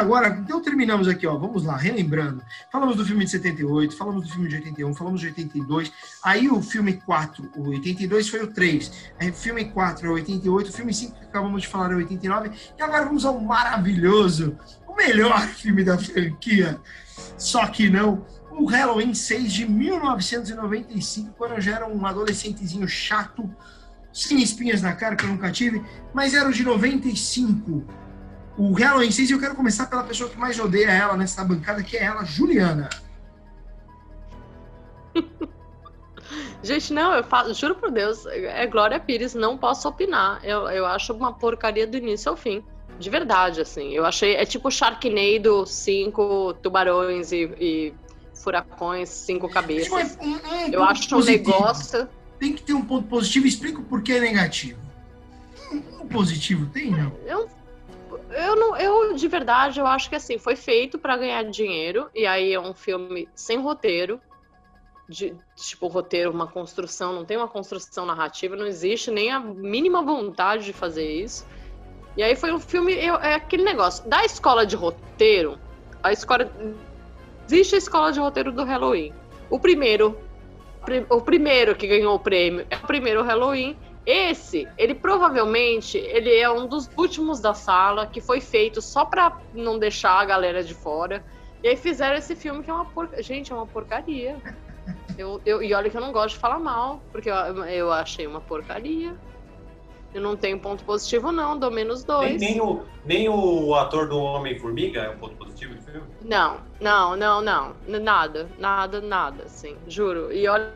agora, então terminamos aqui, ó. Vamos lá, relembrando. Falamos do filme de 78, falamos do filme de 81, falamos de 82. Aí o filme 4, o 82 foi o 3. Aí o filme 4 é o 88, o filme 5 que acabamos de falar é o 89. E agora vamos ao maravilhoso, o melhor filme da franquia. Só que não, o Halloween 6 de 1995, quando eu já era um adolescentezinho chato, sem espinhas na cara, que eu nunca tive, mas era o de 95 o Halloween 6 e eu quero começar pela pessoa que mais odeia ela nessa bancada, que é ela, Juliana. Gente, não, eu falo, juro por Deus, é Glória Pires, não posso opinar. Eu, eu acho uma porcaria do início ao fim. De verdade, assim. Eu achei. É tipo Sharknado, cinco tubarões e, e furacões, cinco cabeças. Um, um eu acho um negócio. Tem que ter um ponto positivo. Explica o porquê é negativo. Um, um positivo tem, não? Eu eu não, eu de verdade, eu acho que assim, foi feito para ganhar dinheiro e aí é um filme sem roteiro, de tipo roteiro, uma construção, não tem uma construção narrativa, não existe nem a mínima vontade de fazer isso. E aí foi um filme, eu, é aquele negócio da escola de roteiro, a escola existe a escola de roteiro do Halloween. O primeiro, o primeiro que ganhou o prêmio é o primeiro Halloween esse, ele provavelmente, ele é um dos últimos da sala, que foi feito só pra não deixar a galera de fora. E aí fizeram esse filme que é uma porcaria. Gente, é uma porcaria. Eu, eu, e olha que eu não gosto de falar mal, porque eu, eu achei uma porcaria. Eu não tenho ponto positivo, não, dou menos dois. Nem, nem, o, nem o ator do Homem-Formiga é um ponto positivo do filme? Não, não, não, não. Nada, nada, nada, assim, juro. E olha,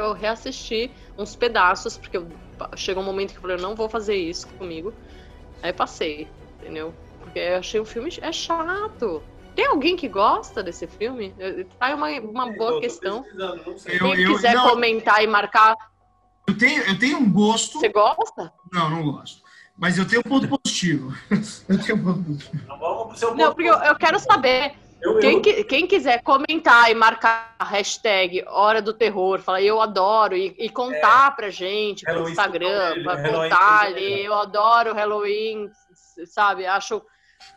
eu reassisti uns pedaços, porque eu chegou um momento que eu falei, eu não vou fazer isso comigo. Aí passei, entendeu? Porque eu achei o filme é chato. Tem alguém que gosta desse filme? Tá uma, uma boa eu questão. Quem eu, quiser não, comentar e marcar. Eu tenho, eu tenho um gosto. Você gosta? Não, não gosto. Mas eu tenho um ponto positivo. eu tenho um ponto positivo. Não porque eu, eu quero saber. Eu, quem, eu... quem, quiser comentar e marcar a hashtag Hora do Terror, falar eu adoro, e, e contar é, pra gente no Instagram, pra contar ali, eu adoro Halloween, sabe? Acho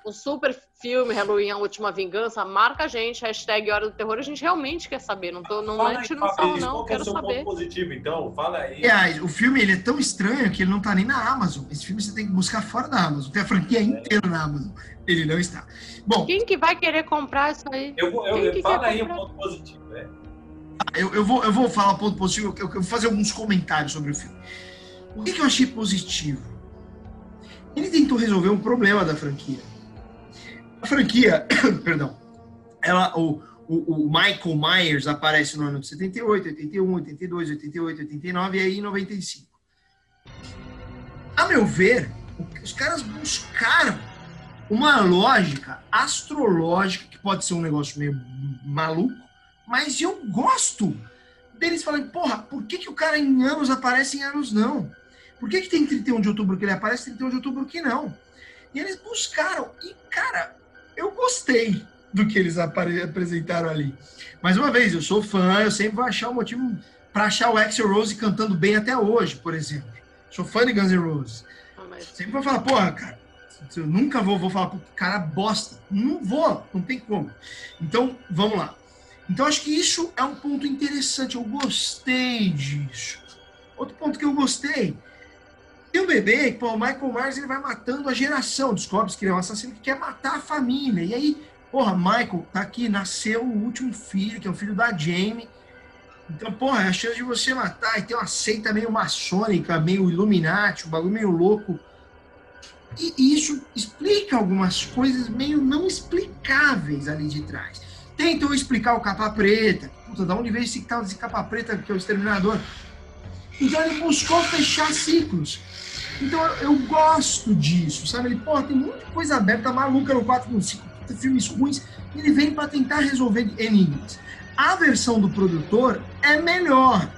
um super filme, Halloween, A Última Vingança, marca a gente, hashtag Hora do Terror, a gente realmente quer saber, não tô não é tirando sal, não, qual quero é o seu saber. Ponto positivo, então, fala aí. Aliás, o filme ele é tão estranho que ele não tá nem na Amazon, esse filme você tem que buscar fora da Amazon, tem a franquia é. inteira na Amazon, ele não está. Bom, Quem que vai querer comprar isso aí? Eu vou, eu, eu fala aí comprar? um ponto positivo, né? Eu, eu, vou, eu vou falar ponto positivo, eu, eu vou fazer alguns comentários sobre o filme. O que, que eu achei positivo? Ele tentou resolver um problema da franquia franquia, perdão, ela, o, o, o, Michael Myers aparece no ano de 78, 81, 82, 88, 89 e aí 95. A meu ver, os caras buscaram uma lógica astrológica, que pode ser um negócio meio maluco, mas eu gosto deles falarem, porra, por que, que o cara em anos aparece em anos não? Por que, que tem 31 de outubro que ele aparece, 31 de outubro que não? E eles buscaram, e cara, eu gostei do que eles apresentaram ali. Mais uma vez, eu sou fã, eu sempre vou achar um motivo para achar o Axel Rose cantando bem até hoje, por exemplo. Sou fã de Guns N' Roses. Sempre vou falar, porra, cara, eu nunca vou, vou falar, cara, bosta. Não vou, não tem como. Então, vamos lá. Então, acho que isso é um ponto interessante. Eu gostei disso. Outro ponto que eu gostei e o bebê, pô, o Michael Myers ele vai matando a geração. Descobre que ele é um assassino que quer matar a família. E aí, porra, Michael, tá aqui, nasceu o último filho, que é o filho da Jamie. Então, porra, a chance de você matar e ter uma seita meio maçônica, meio Illuminati, um bagulho meio louco. E isso explica algumas coisas meio não explicáveis ali de trás. Tentam explicar o capa preta. Puta, da onde veio esse tal desse capa preta que é o exterminador? Então ele buscou fechar ciclos. Então eu, gosto disso, sabe? Ele, pô, tem muita coisa aberta maluca no 4 no 5, filmes ruins, ele vem para tentar resolver enigmas. A versão do produtor é melhor,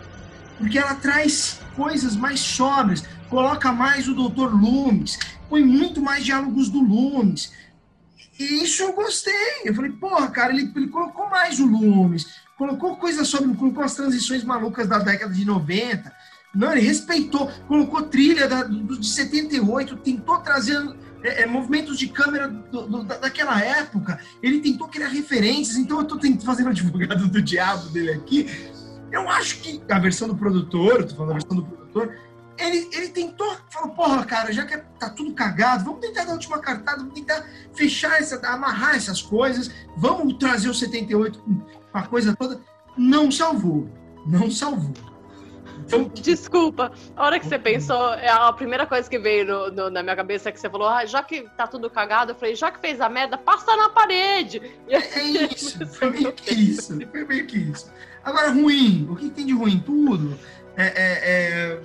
porque ela traz coisas mais sóbrias, coloca mais o Dr. Loomis, põe muito mais diálogos do Loomis. E isso eu gostei. Eu falei, porra, cara, ele, ele colocou mais o Loomis, colocou coisas sobre, colocou as transições malucas da década de 90 não, ele respeitou, colocou trilha da, do, de 78, tentou trazer é, é, movimentos de câmera do, do, daquela época. Ele tentou criar referências, então eu tentando, fazendo advogado do diabo dele aqui. Eu acho que a versão do produtor, tô falando da versão do produtor, ele, ele tentou, falou, porra, cara, já que tá tudo cagado, vamos tentar dar a última cartada, vamos tentar fechar essa, amarrar essas coisas, vamos trazer o 78 com a coisa toda. Não salvou. Não salvou. Desculpa, a hora que você pensou, é a primeira coisa que veio no, no, na minha cabeça é que você falou, ah, já que tá tudo cagado, eu falei, já que fez a merda, passa na parede. É, é isso, foi meio que isso, foi meio que isso. Agora, ruim, o que tem de ruim? Tudo. É, é, é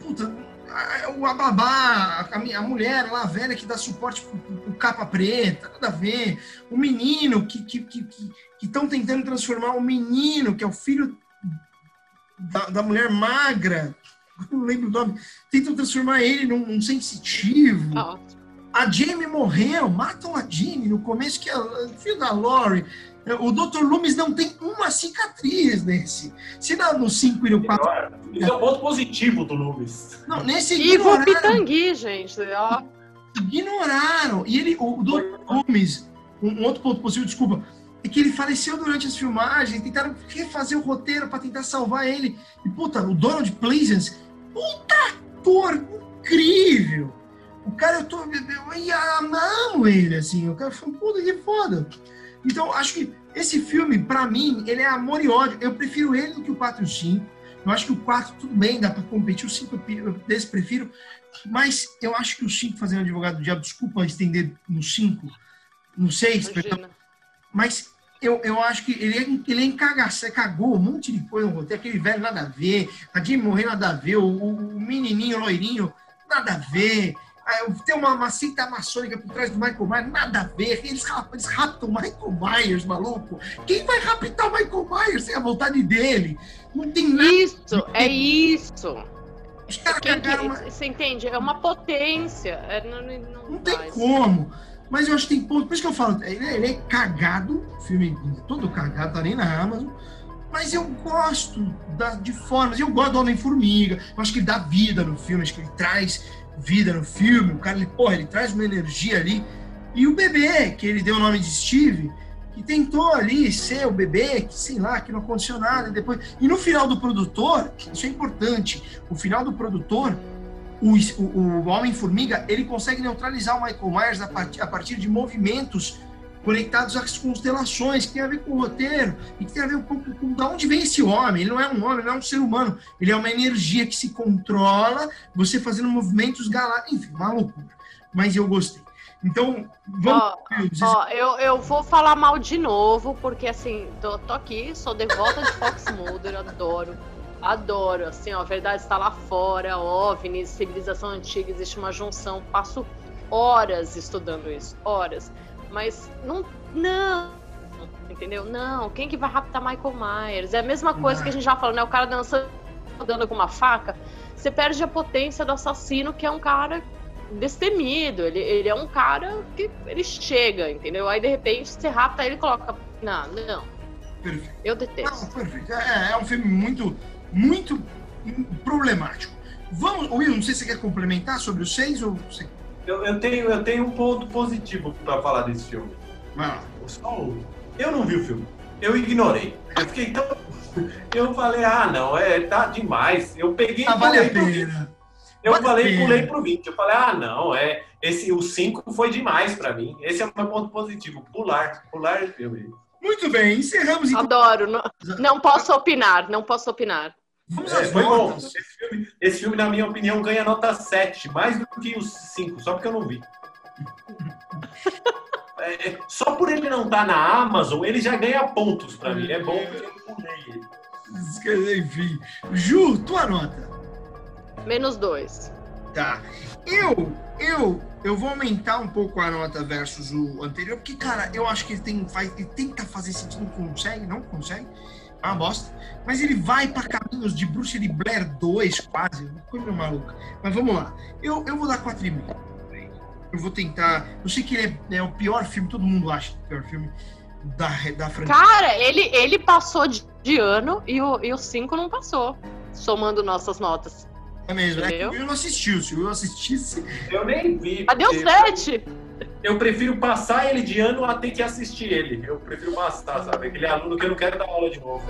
puta, a, a babá, a, a, mulher lá, a velha que dá suporte pro, pro capa preta, nada a ver. O menino que estão que, que, que, tentando transformar o menino, que é o filho da, da mulher magra, não lembro o nome, tentam transformar ele num, num sensitivo. Oh. A Jamie morreu, matam a Jamie no começo, que é o filho da Lori. O Dr. Loomis não tem uma cicatriz nesse. Se dá no 5 e no 4. Isso é um ponto positivo do Loomis. Não, nesse ignoraram. E Pitangui, gente. Ó. Ignoraram. E ele, o, Dr. Loomis, um, um outro ponto positivo, desculpa, é que ele faleceu durante as filmagens, tentaram refazer o roteiro para tentar salvar ele. E puta, o Donald Pleasance, puta ator incrível. O cara, eu tô. Eu ia amando ele, assim. O cara falou, puta que foda. Então, acho que esse filme, para mim, ele é amor e ódio. Eu prefiro ele do que o 4 e o 5. Eu acho que o 4, tudo bem, dá para competir. O 5 eu desse prefiro. Mas eu acho que o 5 fazendo advogado do diabo, desculpa estender no 5, no 6, perdão. Mas eu, eu acho que ele, ele encagaçou, cagou um monte de coisa no roteiro. Aquele velho nada a ver. A Jimmy morreu nada a ver. O, o menininho loirinho nada a ver. Tem uma, uma maçônica por trás do Michael Myers, nada a ver. Eles, eles raptam o Michael Myers, maluco. Quem vai raptar o Michael Myers sem a vontade dele? Não tem nada. Isso, é isso. Os caras cagaram uma... Você entende? É uma potência. É, não, não, não tem como. Mas eu acho que tem ponto. Por isso que eu falo, ele, é, ele é cagado, filme todo cagado, tá nem na Amazon. Mas eu gosto da, de formas. Eu gosto do Homem-Formiga. Eu acho que ele dá vida no filme, acho que ele traz vida no filme. O cara, ele, porra, ele traz uma energia ali. E o bebê, que ele deu o nome de Steve, que tentou ali ser o bebê, que sei lá, que não aconteceu nada. E, depois... e no final do produtor, isso é importante, o final do produtor, o, o, o Homem-Formiga, ele consegue neutralizar o Michael Myers a partir, a partir de movimentos conectados às constelações, que tem a ver com o roteiro, e que tem a ver um pouco com de onde vem esse homem. Ele não é um homem, ele não é um ser humano. Ele é uma energia que se controla, você fazendo movimentos galácticos. Enfim, uma loucura. Mas eu gostei. Então, vamos. Ó, ó, eu, eu vou falar mal de novo, porque assim, tô, tô aqui, sou devota de Fox Mulder, adoro. Adoro, assim, ó, a verdade está lá fora, OVNIs, civilização antiga, existe uma junção, passo horas estudando isso, horas. Mas não. Não! Entendeu? Não, quem que vai raptar Michael Myers? É a mesma coisa que a gente já falou, né? O cara dançando dando com uma faca. Você perde a potência do assassino, que é um cara destemido. Ele, ele é um cara que ele chega, entendeu? Aí de repente você rapta ele e coloca. Não, não. Perfeito. Eu detesto. Não, perfeito. É, é um filme muito, muito problemático. Vamos, Will, não sei se você quer complementar sobre os seis ou você eu, eu, tenho, eu tenho um ponto positivo para falar desse filme. Ah. Eu não vi o filme. Eu ignorei. Eu fiquei tão. Eu falei, ah, não, é, tá demais. Eu peguei. Ah, vale a pena. Eu vale falei, pena. pulei pro 20. Eu falei, ah, não, é. Esse, o 5 foi demais para mim. Esse é o meu ponto positivo. Pular, pular filme. Muito bem, encerramos. Adoro. Não, não posso opinar, não posso opinar. Vamos é, foi bom. Esse filme, esse filme, na minha opinião, ganha nota 7, mais do que os 5, só porque eu não vi. É, só por ele não estar tá na Amazon, ele já ganha pontos para mim. É bom porque eu pulei ele. Enfim. Ju, tua nota? Menos 2. Tá. Eu, eu, eu vou aumentar um pouco a nota versus o anterior, porque, cara, eu acho que ele, tem, faz, ele tenta fazer sentido, não consegue, não consegue é uma bosta. Mas ele vai para caminhos de Bruce Lee Blair 2, quase, coisa maluca. Mas vamos lá. Eu, eu vou dar 4,5. Eu vou tentar. Eu sei que ele é, é, o pior filme, todo mundo acha é o pior filme da, da franquia. Cara, ele, ele passou de, de ano e o 5 e o não passou, somando nossas notas. É mesmo, é o Will não assistiu. Se o Will assistisse. Eu nem vi. Cadê o porque 7? Eu prefiro passar ele de ano a ter que assistir ele. Eu prefiro passar, sabe? Aquele aluno que eu não quero dar aula de novo.